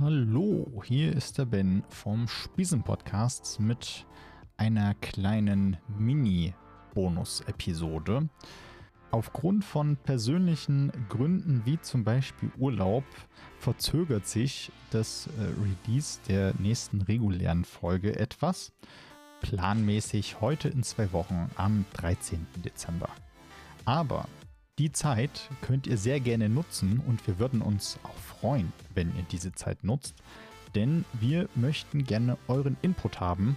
Hallo, hier ist der Ben vom Spiesen-Podcast mit einer kleinen Mini-Bonus-Episode. Aufgrund von persönlichen Gründen wie zum Beispiel Urlaub verzögert sich das äh, Release der nächsten regulären Folge etwas. Planmäßig heute in zwei Wochen am 13. Dezember. Aber die Zeit könnt ihr sehr gerne nutzen und wir würden uns auch freuen, wenn ihr diese Zeit nutzt, denn wir möchten gerne euren Input haben,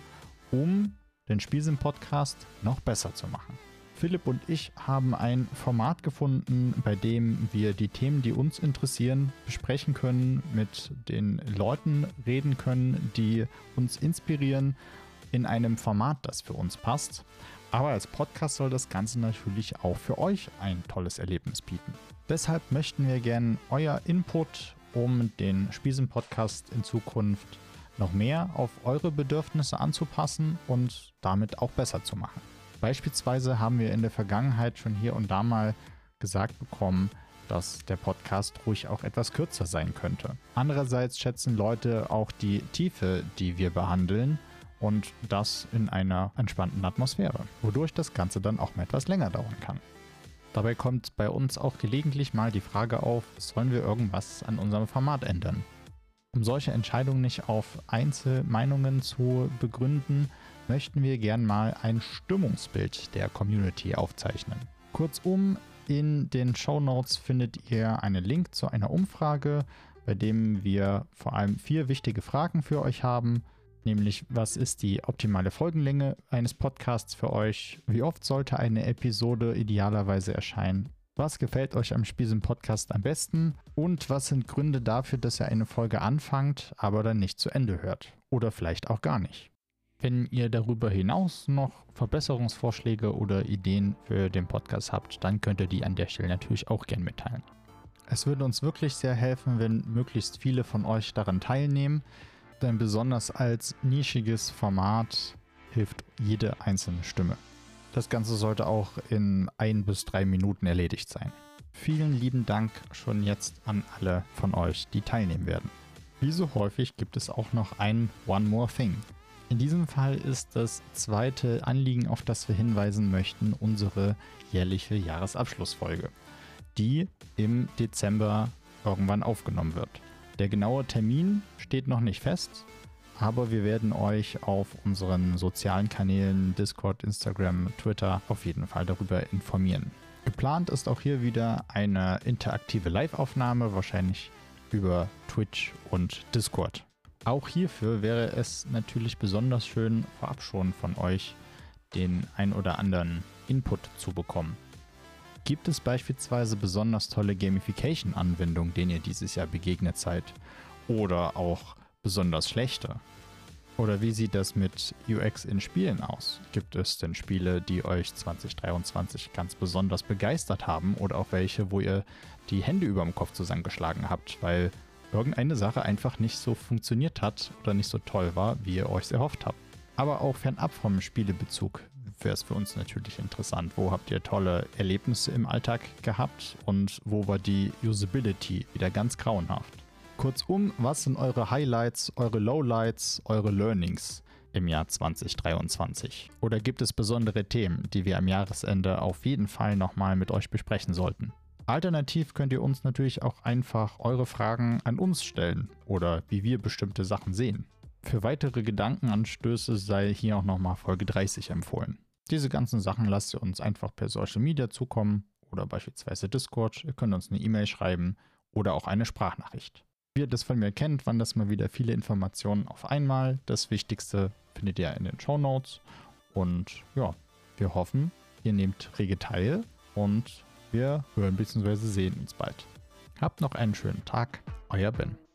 um den Spielsim-Podcast noch besser zu machen. Philipp und ich haben ein Format gefunden, bei dem wir die Themen, die uns interessieren, besprechen können, mit den Leuten reden können, die uns inspirieren, in einem Format, das für uns passt. Aber als Podcast soll das Ganze natürlich auch für euch ein tolles Erlebnis bieten. Deshalb möchten wir gerne euer Input, um den Spiesen-Podcast in Zukunft noch mehr auf eure Bedürfnisse anzupassen und damit auch besser zu machen. Beispielsweise haben wir in der Vergangenheit schon hier und da mal gesagt bekommen, dass der Podcast ruhig auch etwas kürzer sein könnte. Andererseits schätzen Leute auch die Tiefe, die wir behandeln und das in einer entspannten Atmosphäre, wodurch das Ganze dann auch mal etwas länger dauern kann. Dabei kommt bei uns auch gelegentlich mal die Frage auf, sollen wir irgendwas an unserem Format ändern? Um solche Entscheidungen nicht auf Einzelmeinungen zu begründen, möchten wir gern mal ein Stimmungsbild der Community aufzeichnen. Kurzum, in den Show Notes findet ihr einen Link zu einer Umfrage, bei dem wir vor allem vier wichtige Fragen für euch haben nämlich was ist die optimale Folgenlänge eines Podcasts für euch? Wie oft sollte eine Episode idealerweise erscheinen? Was gefällt euch am Spielsinn Podcast am besten? Und was sind Gründe dafür, dass ihr eine Folge anfangt, aber dann nicht zu Ende hört? Oder vielleicht auch gar nicht? Wenn ihr darüber hinaus noch Verbesserungsvorschläge oder Ideen für den Podcast habt, dann könnt ihr die an der Stelle natürlich auch gern mitteilen. Es würde uns wirklich sehr helfen, wenn möglichst viele von euch daran teilnehmen. Denn besonders als nischiges Format hilft jede einzelne Stimme. Das Ganze sollte auch in ein bis drei Minuten erledigt sein. Vielen lieben Dank schon jetzt an alle von euch, die teilnehmen werden. Wie so häufig gibt es auch noch ein One More Thing. In diesem Fall ist das zweite Anliegen, auf das wir hinweisen möchten, unsere jährliche Jahresabschlussfolge, die im Dezember irgendwann aufgenommen wird. Der genaue Termin steht noch nicht fest, aber wir werden euch auf unseren sozialen Kanälen Discord, Instagram, Twitter auf jeden Fall darüber informieren. Geplant ist auch hier wieder eine interaktive Live-Aufnahme, wahrscheinlich über Twitch und Discord. Auch hierfür wäre es natürlich besonders schön, vorab schon von euch den ein oder anderen Input zu bekommen. Gibt es beispielsweise besonders tolle Gamification-Anwendungen, denen ihr dieses Jahr begegnet seid? Oder auch besonders schlechte? Oder wie sieht das mit UX in Spielen aus? Gibt es denn Spiele, die euch 2023 ganz besonders begeistert haben oder auch welche, wo ihr die Hände über dem Kopf zusammengeschlagen habt, weil irgendeine Sache einfach nicht so funktioniert hat oder nicht so toll war, wie ihr euch erhofft habt? Aber auch fernab vom Spielebezug wäre es für uns natürlich interessant. Wo habt ihr tolle Erlebnisse im Alltag gehabt und wo war die Usability wieder ganz grauenhaft? Kurzum, was sind eure Highlights, eure Lowlights, eure Learnings im Jahr 2023? Oder gibt es besondere Themen, die wir am Jahresende auf jeden Fall nochmal mit euch besprechen sollten? Alternativ könnt ihr uns natürlich auch einfach eure Fragen an uns stellen oder wie wir bestimmte Sachen sehen. Für weitere Gedankenanstöße sei hier auch nochmal Folge 30 empfohlen. Diese ganzen Sachen lasst ihr uns einfach per Social Media zukommen oder beispielsweise Discord. Ihr könnt uns eine E-Mail schreiben oder auch eine Sprachnachricht. Wie ihr das von mir kennt, waren das mal wieder viele Informationen auf einmal. Das Wichtigste findet ihr in den Show Notes. Und ja, wir hoffen, ihr nehmt rege teil und wir hören bzw. sehen uns bald. Habt noch einen schönen Tag. Euer Ben.